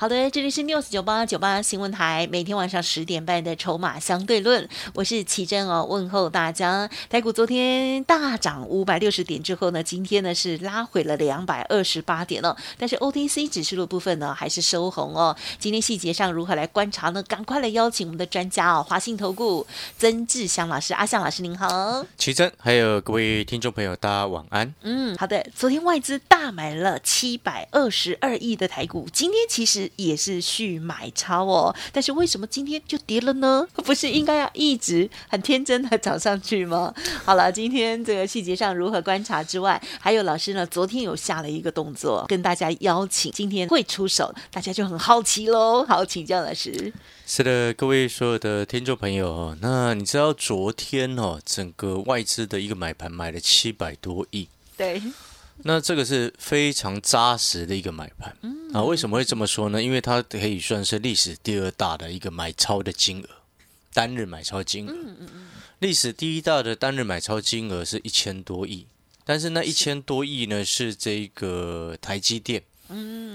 好的，这里是 news 九八九八新闻台，每天晚上十点半的筹码相对论，我是奇珍哦，问候大家。台股昨天大涨五百六十点之后呢，今天呢是拉回了两百二十八点哦，但是 OTC 指数的部分呢还是收红哦。今天细节上如何来观察呢？赶快来邀请我们的专家哦，华信投顾曾志祥老师，阿祥老师您好，奇珍，还有各位听众朋友，大家晚安。嗯，好的，昨天外资大买了七百二十二亿的台股，今天其实。也是续买超哦，但是为什么今天就跌了呢？不是应该要一直很天真的涨上去吗？好了，今天这个细节上如何观察之外，还有老师呢，昨天有下了一个动作，跟大家邀请今天会出手，大家就很好奇喽。好，请教老师。是的，各位所有的听众朋友，那你知道昨天哦，整个外资的一个买盘买了七百多亿，对。那这个是非常扎实的一个买盘啊！为什么会这么说呢？因为它可以算是历史第二大的一个买超的金额，单日买超金额。历史第一大的单日买超金额是一千多亿，但是那一千多亿呢，是这个台积电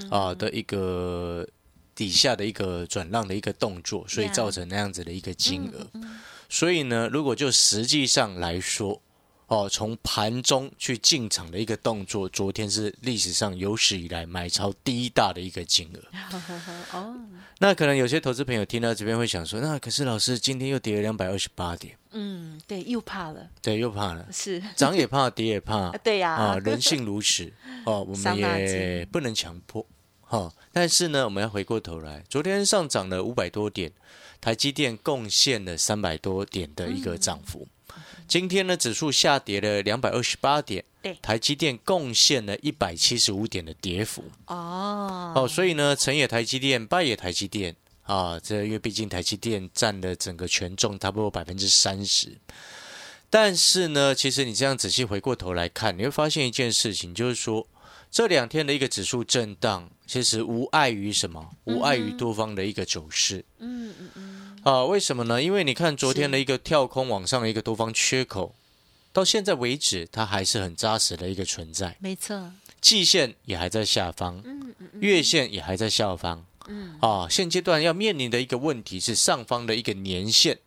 啊的一个底下的一个转让的一个动作，所以造成那样子的一个金额。所以呢，如果就实际上来说，哦，从盘中去进场的一个动作，昨天是历史上有史以来买超第一大的一个金额。哦，那可能有些投资朋友听到这边会想说，那可是老师今天又跌了两百二十八点。嗯，对，又怕了。对，又怕了。是，涨也怕，跌也怕。对呀。啊，人性如此。哦，我们也不能强迫。哈，但是呢，我们要回过头来，昨天上涨了五百多点，台积电贡献了三百多点的一个涨幅。今天呢，指数下跌了两百二十八点，对，台积电贡献了一百七十五点的跌幅。哦，哦，所以呢，成也台积电，败也台积电啊。这因为毕竟台积电占了整个权重差不多百分之三十。但是呢，其实你这样仔细回过头来看，你会发现一件事情，就是说这两天的一个指数震荡，其实无碍于什么？无碍于多方的一个走势。嗯嗯嗯。啊，为什么呢？因为你看昨天的一个跳空往上的一个多方缺口，到现在为止，它还是很扎实的一个存在。没错，季线也还在下方，嗯嗯，月线也还在下方，嗯，啊，现阶段要面临的一个问题是上方的一个年线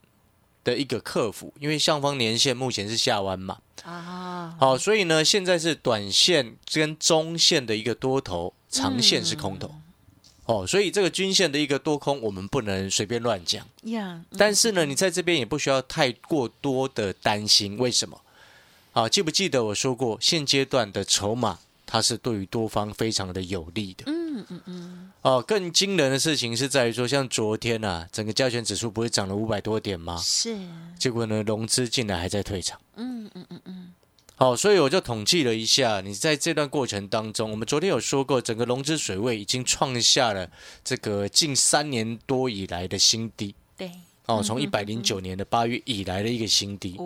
的一个克服，因为上方年线目前是下弯嘛，啊，好，所以呢，现在是短线跟中线的一个多头，长线是空头。哦，所以这个均线的一个多空，我们不能随便乱讲。呀，但是呢，你在这边也不需要太过多的担心。为什么？啊，记不记得我说过，现阶段的筹码它是对于多方非常的有利的。嗯嗯嗯。哦，更惊人的事情是在于说，像昨天啊，整个加权指数不是涨了五百多点吗？是。结果呢，融资进来还在退场。嗯嗯嗯嗯。好，所以我就统计了一下，你在这段过程当中，我们昨天有说过，整个融资水位已经创下了这个近三年多以来的新低。对，哦，从一百零九年的八月以来的一个新低。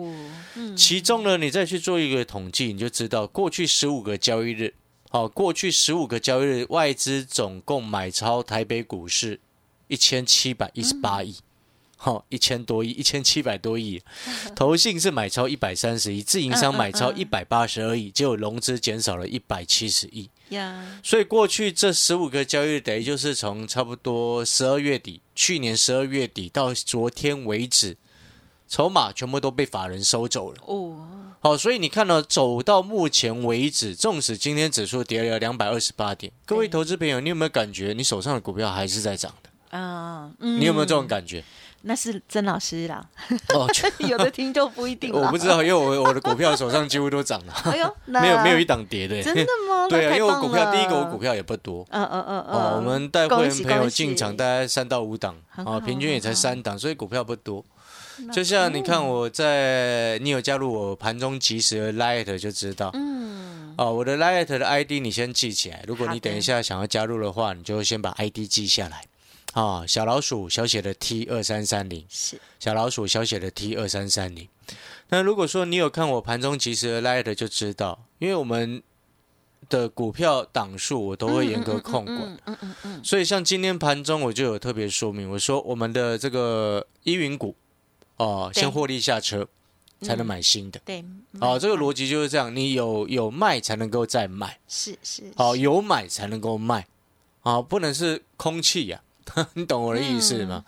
其中呢，你再去做一个统计，你就知道过去十五个交易日，好，过去十五个交易日外资总共买超台北股市一千七百一十八亿。好，一千多亿，一千七百多亿，投信是买超一百三十亿，自营商买超一百八十二亿，结果融资减少了一百七十亿。呀，所以过去这十五个交易日，等于就是从差不多十二月底，去年十二月底到昨天为止，筹码全部都被法人收走了。哦，好，所以你看到走到目前为止，纵使今天指数跌了两百二十八点，各位投资朋友，你有没有感觉你手上的股票还是在涨的？啊，你有没有这种感觉？那是曾老师啦，哦，有的听就不一定。我不知道，因为我我的股票手上几乎都涨了，哎呦，没有没有一档跌的，真的吗？对啊，因为我股票第一个我股票也不多，嗯嗯嗯嗯，我们带会员朋友进场大概三到五档，啊，平均也才三档，所以股票不多。就像你看我在，你有加入我盘中及时的 Light 就知道，嗯，哦，我的 Light 的 ID 你先记起来，如果你等一下想要加入的话，你就先把 ID 记下来。啊，小老鼠小写的 T 二三三零，是。小老鼠小写的 T 二三三零。那如果说你有看我盘中及时的 light 就知道，因为我们的股票档数我都会严格控管，嗯嗯嗯嗯，所以像今天盘中我就有特别说明，我说我们的这个依云股哦，先获利下车才能买新的。对，哦，这个逻逻辑就是这样，你有有卖才能够再卖，是是，好、是有买才能够卖，啊、不能是空气呀、你懂我的意思吗？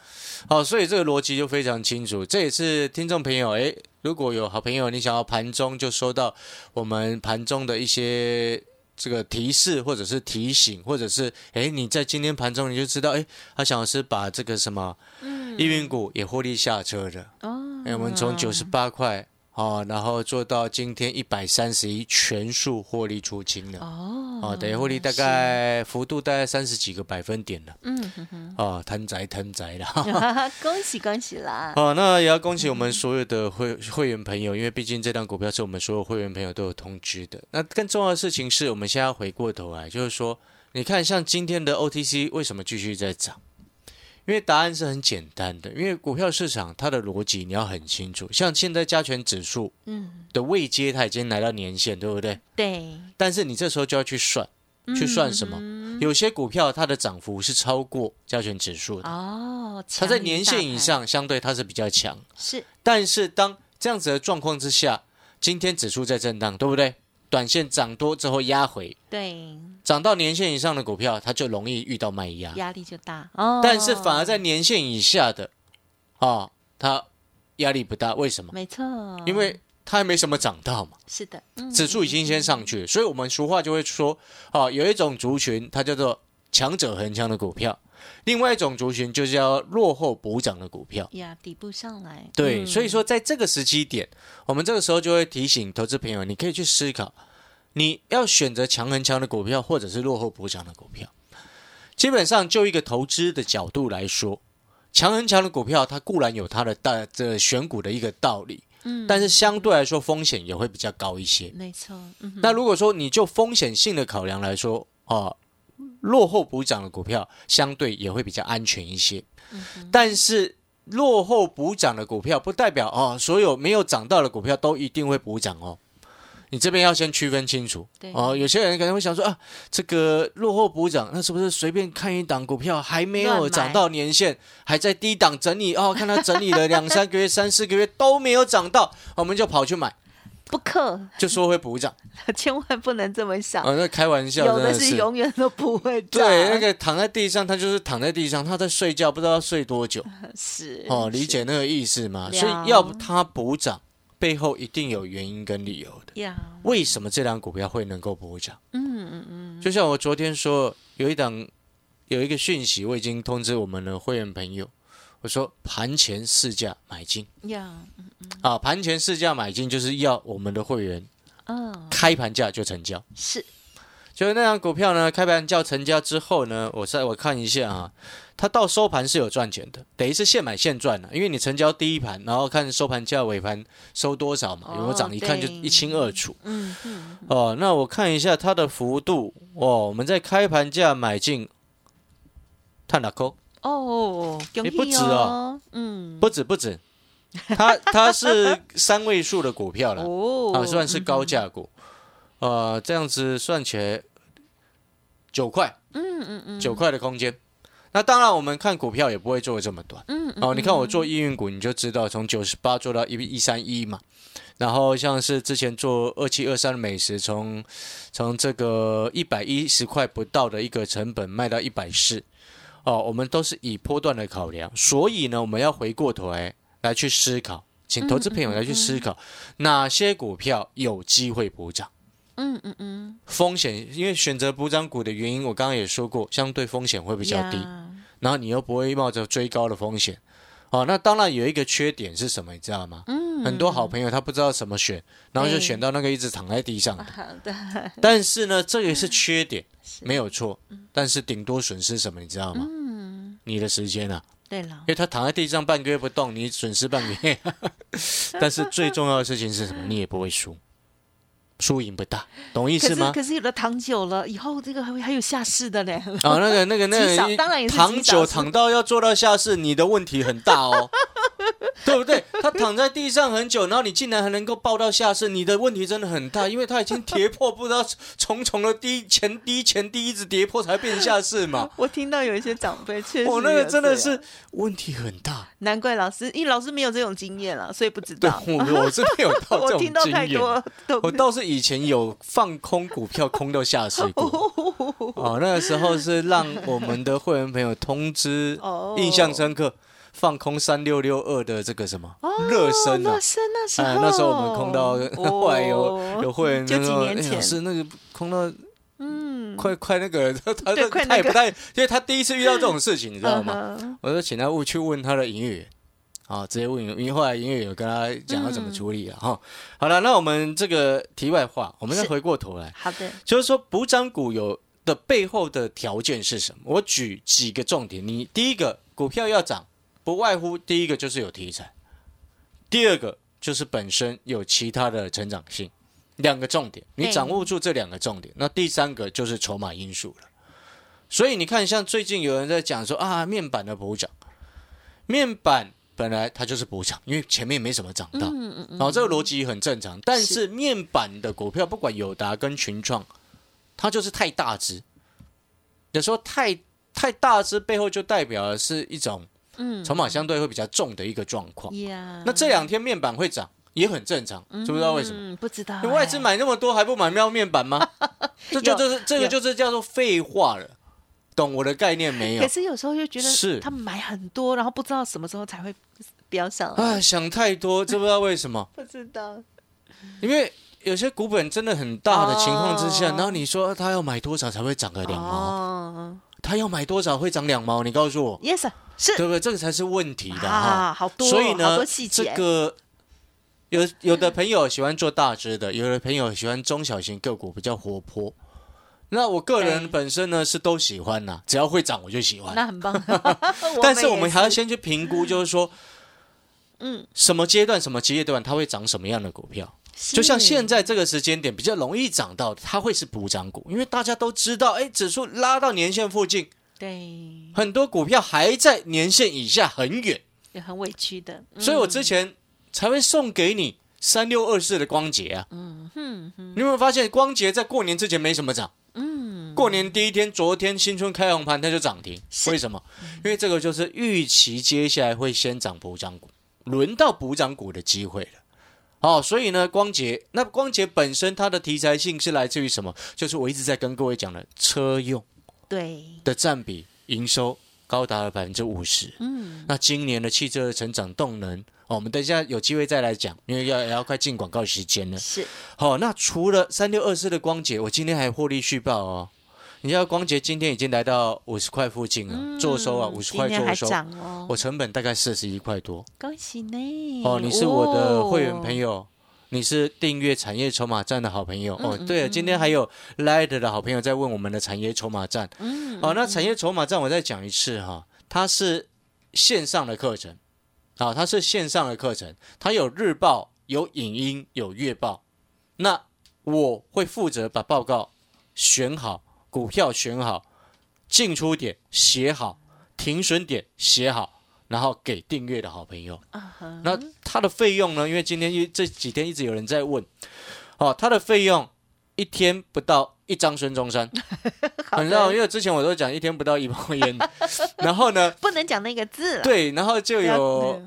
好、所以这个逻辑就非常清楚。这也是听众朋友，诶，如果有好朋友你想要盘中就收到我们盘中的一些这个提示，或者是提醒，或者是诶，你在今天盘中你就知道，诶，他想要是把这个什么嗯易运股也获利下车的，哦，诶，我们从九十八块哦，然后做到今天一百三十一，全数获利出清了。哦哦，等于获利大概幅度大概三十几个百分点了。嗯哼哼，哦，摊宅摊宅了。恭喜恭喜啦！哦，那也要恭喜我们所有的会会员朋友，因为毕竟这档股票是我们所有会员朋友都有通知的。那更重要的事情是我们现在要回过头来，就是说，你看像今天的 OTC 为什么继续在涨？因为答案是很简单的，因为股票市场它的逻辑你要很清楚。像现在加权指数嗯，的位阶，它已经来到年限，对不对？对，但是你这时候就要去算，去算什么？嗯有些股票它的涨幅是超过加权指数的，哦，它在年强于大盘线以上，相对它是比较强。是但是当这样子的状况之下，今天指数在震荡，对不对？短线涨多之后压回，对，涨到年线以上的股票，它就容易遇到卖压。压力就大哦。但是反而在年线以下的，啊、它压力不大。为什么？没错，因为它还没什么涨到嘛。是的，嗯指数已经先上去了，所以我们俗话就会说，哦，有一种族群它叫做强者恒强的股票，另外一种族群就叫落后补涨的股票。呀，底部上来，对，嗯所以说在这个时机点，我们这个时候就会提醒投资朋友，你可以去思考，你要选择强恒强的股票，或者是落后补涨的股票。基本上就一个投资的角度来说，强恒强的股票，它固然有它的大这选股的一个道理，嗯但是相对来说风险也会比较高一些。没错，嗯那如果说你就风险性的考量来说，啊，落后补涨的股票相对也会比较安全一些。嗯但是落后补涨的股票不代表哦，所有没有涨到的股票都一定会补涨哦。你这边要先区分清楚对哦。有些人可能会想说啊，这个落后补涨，那是不是随便看一档股票还没有涨到年限，还在低档整理哦？看它整理了两三个月、三四个月都没有涨到，我们就跑去买，不可，就说会补涨。千万不能这么想，哦，那开玩笑，有的是永远都不会涨，对，那个躺在地上，他就是躺在地上，他在睡觉，不知道要睡多久。是哦，理解那个意思嘛？所以要他补涨，背后一定有原因跟理由的。呀，为什么这档股票会能够补涨？嗯嗯嗯，就像我昨天说，有一档有一个讯息，我已经通知我们的会员朋友，我说盘前市价买进呀，啊，盘前市价买进就是要我们的会员嗯，开盘价就成交。是就是那张股票呢，开盘叫成交之后呢，我再我看一下啊，它到收盘是有赚钱的，等于是现买现赚了、因为你成交第一盘，然后看收盘价尾盘收多少嘛，有没有涨，哦一看就一清二楚。嗯嗯，哦，那我看一下它的幅度哦，我们在开盘价买进，探哪扣？哦，恭喜诶不止哦，嗯，不止不止，它它是三位数的股票了，哦，啊，算是高价股，呃，这样子算起来九块。嗯，嗯嗯嗯，九块的空间。那当然，我们看股票也不会做的这么短。嗯，嗯哦，你看我做易运股，你就知道从九十八做到一一三一嘛。然后像是之前做二七二三的美食，从从这个一百一十块不到的一个成本卖到一百四。哦，我们都是以波段的考量，所以呢，我们要回过头来来去思考，请投资朋友来去思考哪些股票有机会补涨。嗯嗯嗯，风险，因为选择补涨股的原因，我刚刚也说过，相对风险会比较低，然后你又不会冒着追高的风险。哦，那当然有一个缺点是什么，你知道吗？嗯，很多好朋友他不知道怎么选，然后就选到那个一直躺在地上的。好的，但是呢，这也是缺点，没有错。但是顶多损失什么，你知道吗？嗯，你的时间啊，对了因，为他躺在地上半个月不动，你损失半个月。但是最重要的事情是什么？你也不会输。输赢不大，懂意思吗？可是有的躺久了以后，这个还会还有下市的嘞。啊，那个那个那个，当然也是躺久躺到要做到下市，你的问题很大哦，对不对？他躺在地上很久，然后你竟然还能够抱到下市，你的问题真的很大，因为他已经跌破不知道重重的低前低前低一直跌破才变下市嘛。我听到有一些长辈确实，我、那个真的是，问题很大。难怪老师，因为老师没有这种经验了，所以不知对，道。我我是没有到这种我听到。太多我倒是以前有放空股票，空到下水股。哦，那个时候是让我们的会员朋友通知哦，印象深刻，放空三六六二的这个什么哦热身啊。热。身那时候，哎，那时候我们空到，后来有哦有会员就就说，几年前哎老师那个空到嗯，快快那个，他他也不太，因为他第一次遇到这种事情，你知道吗？我说请他问去问他的营业员，啊，直接问因为后来营业员有跟他讲要怎么处理了哈。好了，那我们这个题外话，我们再回过头来，好的，就是说补涨股有的背后的条件是什么？我举几个重点，你第一个股票要涨，不外乎第一个就是有题材，第二个就是本身有其他的成长性，两个重点，你掌握住这两个重点，那第三个就是筹码因素了。所以你看，像最近有人在讲说啊，面板的补涨，面板本来它就是补涨，因为前面没什么涨到，嗯嗯嗯，哦，这个逻辑很正常。但是面板的股票，不管友达跟群创，它就是太大只。有时候太太大只背后就代表的是一种嗯筹码相对会比较重的一个状况。呀，那这两天面板会涨也很正常，知不知道为什么？嗯，不知道因为外资哎买那么多还不买喵面板吗？这就有就是这个就是叫做废话了，懂我的概念没有可？是有时候又觉得是他们买很多，然后不知道什么时候才会飙上来。啊，想太多，知不知道为什么？不知道，因为有些股本真的很大的情况之下，哦然后你说他要买多少才会涨个两毛？哦他要买多少会涨两毛？你告诉我，，yes，是对不对？这个才是问题的哈。啊，好多，所以好呢这个有有的朋友喜欢做大只的，有的朋友喜欢中小型个股比较活泼。那我个人本身呢是都喜欢呐，只要会涨我就喜欢。那很棒。但是我们还要先去评估，就是说嗯，什么阶段、什么阶段它会涨什么样的股票。就像现在这个时间点比较容易涨到，它会是补涨股，因为大家都知道，哎，指数拉到年线附近，对，很多股票还在年线以下很远，也很委屈的，嗯所以我之前才会送给你三六二四的光洁啊。嗯哼哼，你有没有发现光洁在过年之前没什么涨？嗯，过年第一天，昨天新春开红盘它就涨停，为什么？因为这个就是预期接下来会先涨补涨股，轮到补涨股的机会了。哦，所以呢，光捷那光捷本身它的题材性是来自于什么？就是我一直在跟各位讲的车用对，的占比营收高达了百分之五十。嗯，那今年的汽车的成长动能，哦，我们等一下有机会再来讲，因为要也要快进广告时间了。是好、那除了三六二四的光捷，我今天还获利续报哦。你知道光洁今天已经来到五十块附近了，做收啊，五十块做收，哦，我成本大概四十一块多。恭喜你！哦，你是我的会员朋友，友，你是订阅产业筹码站的好朋友。哦，嗯对了，今天还有 Light 的好朋友在问我们的产业筹码站。嗯，哦，那产业筹码站我再讲一次哈，它是线上的课程，啊，它是线上的课程，它有日报、有影音、有月报。那我会负责把报告选好，股票选好，进出点写好，停损点写好，然后给订阅的好朋友。那它的费用呢？因为今天一这几天一直有人在问，哦，它的费用一天不到一张孙中山，好你知道，因为之前我都讲一天不到一包烟，然后呢，不能讲那个字了，对，然后就有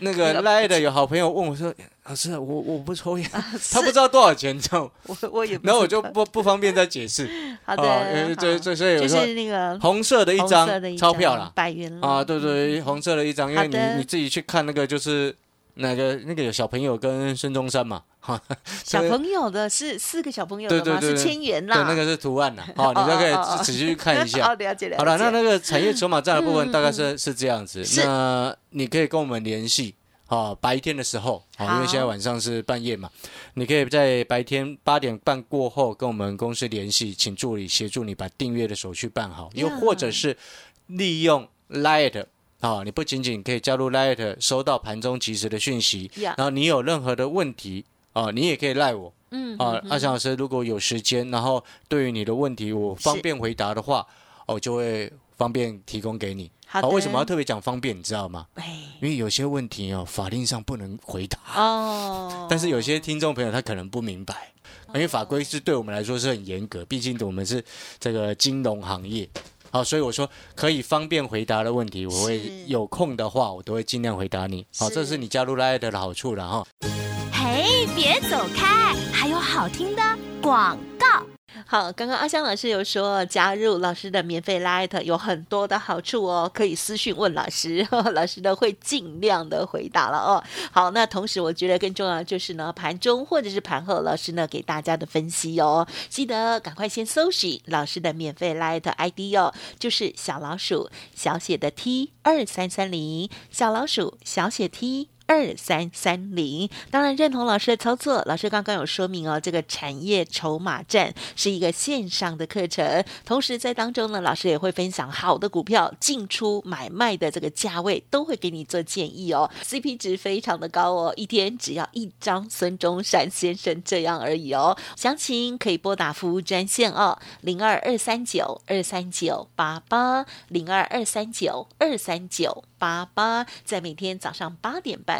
那个那个来的有好朋友问我说，老师，我我不抽烟，啊 他不知道多少钱，你？我我也然后我就不不方便再解释，好的，这这所以有就是那个红色的一张钞票啦，百元了啊，对对，红色的一张，因为你你自己去看那个就是那个那个有小朋友跟孙中山嘛，哈，小朋友的是四个小朋友的吗？是对对对对千元啦，对，那个是图案啦，好，你就可以仔细去看一好下。了解了解。好了，那那个产业筹码站的部分大概嗯是是这样子，那你可以跟我们联系。哦，白天的时候，哦，因为现在晚上是半夜嘛，你可以在白天八点半过后跟我们公司联系，请助理协助你把订阅的手续办好，又或者是利用 Light 啊、你不仅仅可以加入 Light，收到盘中及时的讯息，呀然后你有任何的问题啊、你也可以赖我嗯啊，阿翔老师如果有时间，然后对于你的问题我方便回答的话，我就会方便提供给你。好，为什么要特别讲方便？你知道吗？因为有些问题哦，法令上不能回答哦。但是有些听众朋友他可能不明白，因为法规是对我们来说是很严格，毕竟我们是这个金融行业。好，所以我说可以方便回答的问题，我会有空的话，我都会尽量回答你。好，这是你加入 Light 的好处了哈。嘿，别走开，还有好听的广告。好，刚刚阿香老师有说加入老师的免费 Light 有很多的好处哦，可以私讯问老师，老师呢会尽量的回答了哦。好，那同时我觉得更重要就是呢，盘中或者是盘后，老师呢给大家的分析哦，记得赶快先搜寻老师的免费 Light ID 哦，就是小老鼠小写的 T 二三三零，小老鼠小写 T。二三三零，当然认同老师的操作。老师刚刚有说明哦，这个产业筹码战是一个线上的课程，同时在当中呢，老师也会分享好的股票进出买卖的这个价位，都会给你做建议哦。CP 值非常的高哦，一天只要一张孙中山先生这样而已哦。详情可以拨打服务专线哦，零二二三九二三九八八零二二三九二三九。八八，在每天早上八点半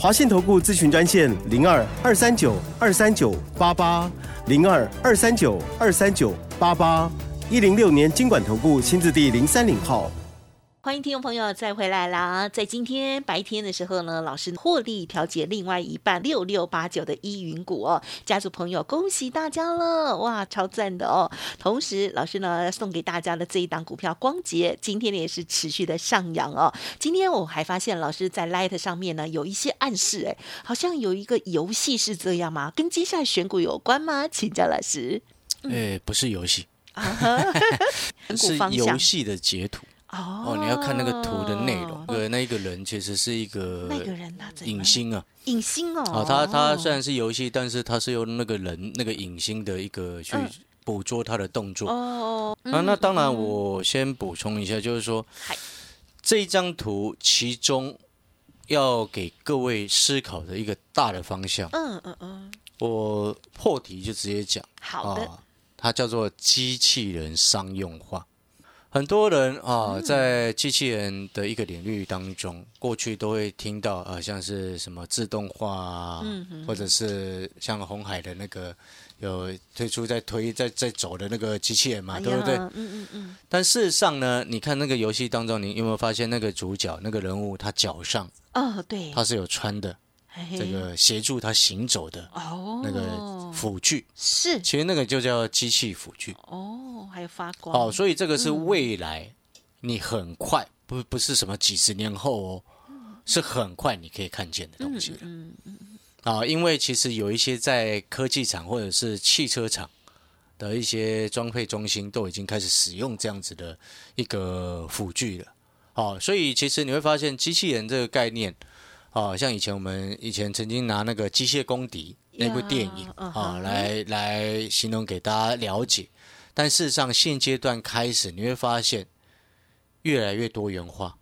华信投顾咨询专线零二二三九二三九八八零二二三九二三九八八一零六年经管投顾新字第零三零号。欢迎听众朋友再回来啦！在今天白天的时候呢，老师获利调节另外一半六六八九的依云股哦，家族朋友恭喜大家了，哇，超赞的哦！同时，老师呢送给大家的这一档股票光捷，今天也是持续的上扬哦。今天我还发现老师在 Light 上面呢有一些暗示，哎，好像有一个游戏是这样吗？跟接下来选股有关吗？请教老师。哎，不是游戏，是游戏的截图。哦，你要看那个图的内容。对，那一个人其实是一个那个人他影星啊，影星哦。哦，他他虽然是游戏，但是他是用那个人那个影星的一个去捕捉他的动作。哦，啊，那当然，我先补充一下，就是说，这一张图其中要给各位思考的一个大的方向。嗯嗯嗯，我破题就直接讲。好的，它叫做机器人商用化。很多人啊，在机器人的一个领域当中，过去都会听到啊，像是什么自动化啊，或者是像红海的那个有推出在推在在走的那个机器人嘛，对不对？嗯嗯嗯。但事实上呢，你看那个游戏当中，你有没有发现那个主角那个人物，他脚上哦，对，他是有穿的。这个协助他行走的哦，那个辅具。是，其实那个就叫机器辅具。哦，还有发光。哦，所以这个是未来你很快不不是什么几十年后哦，是很快你可以看见的东西嗯嗯啊，因为其实有一些在科技厂或者是汽车厂的一些装配中心都已经开始使用这样子的一个辅具了。哦，所以其实你会发现机器人这个概念。哦，像以前我们以前曾经拿那个《机械公敌》那部电影啊，来来形容给大家了解。但事实上，现阶段开始你会发现越来越多元化。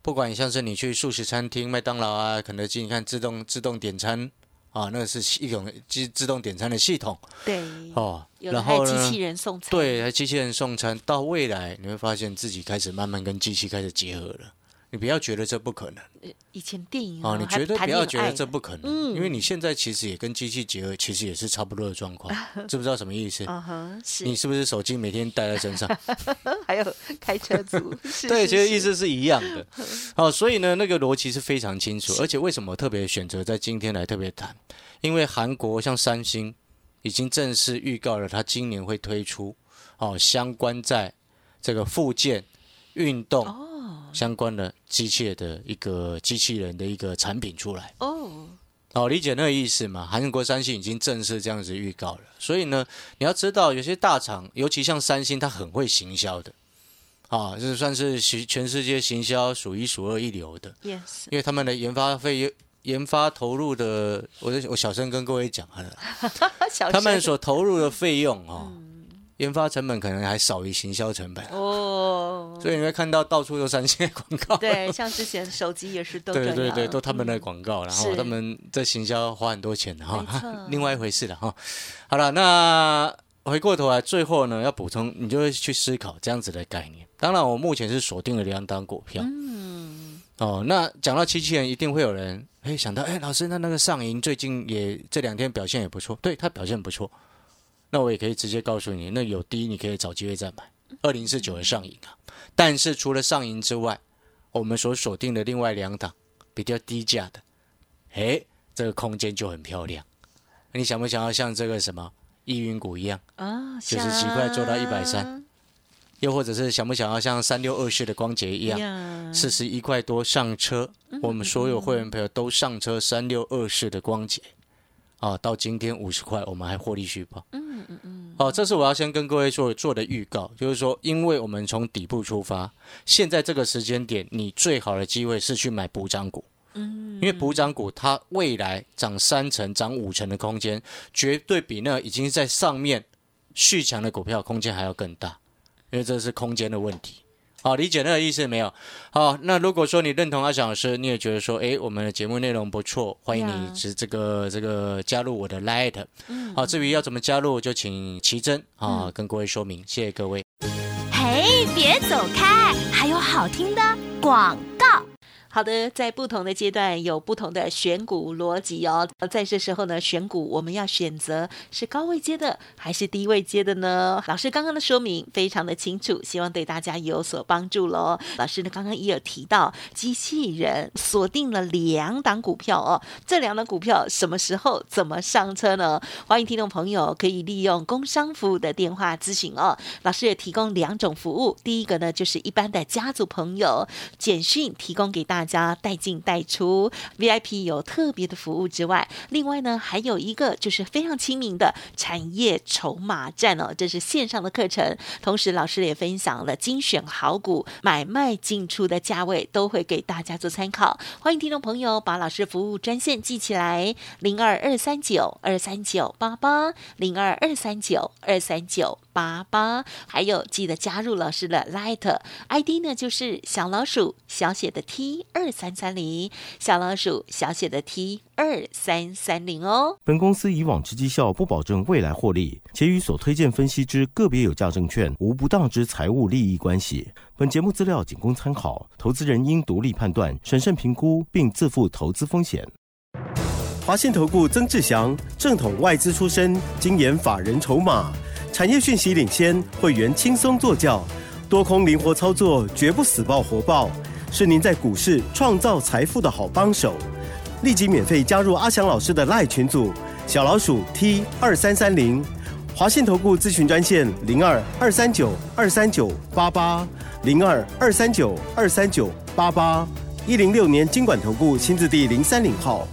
不管像是你去素食餐厅、麦当劳啊、肯德基，你看自动自动点餐啊，那是一种机自动点餐的系统。对。哦，然后机器人送餐。对，还机器人送餐。到未来你会发现自己开始慢慢跟机器开始结合了。你不要觉得这不可能。以前电影啊，你绝对不要觉得这不可能，因为你现在其实也跟机器结合，其实也是差不多的状况，知不知道什么意思？你是不是手机每天带在身上？还有开车族，对，其实意思是一样的。好，所以呢，那个逻辑是非常清楚。而且为什么特别选择在今天来特别谈？因为韩国像三星已经正式预告了，它今年会推出哦相关在这个附件运动。相关的机械的一个机器人的一个产品出来。哦，哦，理解那个意思嘛？韩国三星已经正式这样子预告了，所以呢，你要知道有些大厂，尤其像三星，它很会行销的，啊，这算是全全世界行销数一数二一流的。Yes，因为他们的研发费、研发投入的，我我小声跟各位讲了，他们所投入的费用哦。研发成本可能还少于行销成本哦，所以你会看到到处都三星广告。对，像之前手机也是都对对对，都他们的广告，然后他们在行销花很多钱的哈，另外一回事了哈。好了，那回过头来，最后呢要补充，你就会去思考这样子的概念。当然，我目前是锁定了两档股票。嗯。哦，那讲到机器人，一定会有人哎想到，哎，老师，那那个上银最近也这两天表现也不错，对他表现不错。那我也可以直接告诉你，那有低你可以找机会再买。二零四九的上影啊，但是除了上影之外，我们所锁定的另外两档比较低价的，诶，这个空间就很漂亮。你想不想要像这个什么易云股一样啊，九十几块做到一百三？又或者是想不想要像三六二四的光洁一样，四十一块多上车？我们所有会员朋友都上车三六二四的光洁。啊，到今天五十块，我们还获利续报。嗯嗯嗯。好，这是我要先跟各位做做的预告，就是说，因为我们从底部出发，现在这个时间点，你最好的机会是去买补涨股。嗯。因为补涨股它未来涨三成、涨五成的空间，绝对比那已经在上面续强的股票空间还要更大，因为这是空间的问题。好，理解那个意思没有？好，那如果说你认同阿翔老师，你也觉得说，哎，我们的节目内容不错，欢迎你直这个这个加入我的 Light。嗯，好，至于要怎么加入，就请奇珍啊跟各位说明，谢谢各位。嘿，别走开，还有好听的广告。好的，在不同的阶段有不同的选股逻辑哦。在这时候呢，选股我们要选择是高位接的还是低位接的呢？老师刚刚的说明非常的清楚，希望对大家有所帮助喽。老师呢刚刚也有提到，机器人锁定了两档股票哦，这两档股票什么时候怎么上车呢？欢迎听众朋友可以利用工商服务的电话咨询哦。老师也提供两种服务，第一个呢就是一般的家族朋友简讯提供给大大。家带进带出，VIP 有特别的服务之外，另外呢还有一个就是非常亲民的产业筹码站哦，这是线上的课程。同时老师也分享了精选好股买卖进出的价位，都会给大家做参考。欢迎听众朋友把老师服务专线记起来：零二二三九二三九八八零二二三九二三九八八。还有记得加入老师的 Light ID 呢，就是小老鼠小写的 T。二三三零小老鼠小写的 T 二三三零哦。本公司以往之绩效不保证未来获利，且与所推荐分析之个别有价证券无不当之财务利益关系。本节目资料仅供参考，投资人应独立判断、审慎评估，并自负投资风险。华信投顾曾志祥，正统外资出身，精研法人筹码，产业讯息领先，会员轻松做教，多空灵活操作，绝不死爆活爆。是您在股市创造财富的好帮手，立即免费加入阿翔老师的赖群组，小老鼠 T 二三三零，华信投顾咨询专线零二二三九二三九八八零二二三九二三九八八一零六年经管投顾新字第零三零号。